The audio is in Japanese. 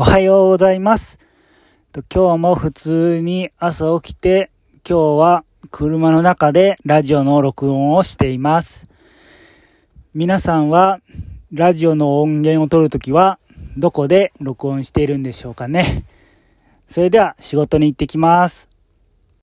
おはようございます。今日も普通に朝起きて、今日は車の中でラジオの録音をしています。皆さんはラジオの音源を取るときはどこで録音しているんでしょうかね。それでは仕事に行ってきます。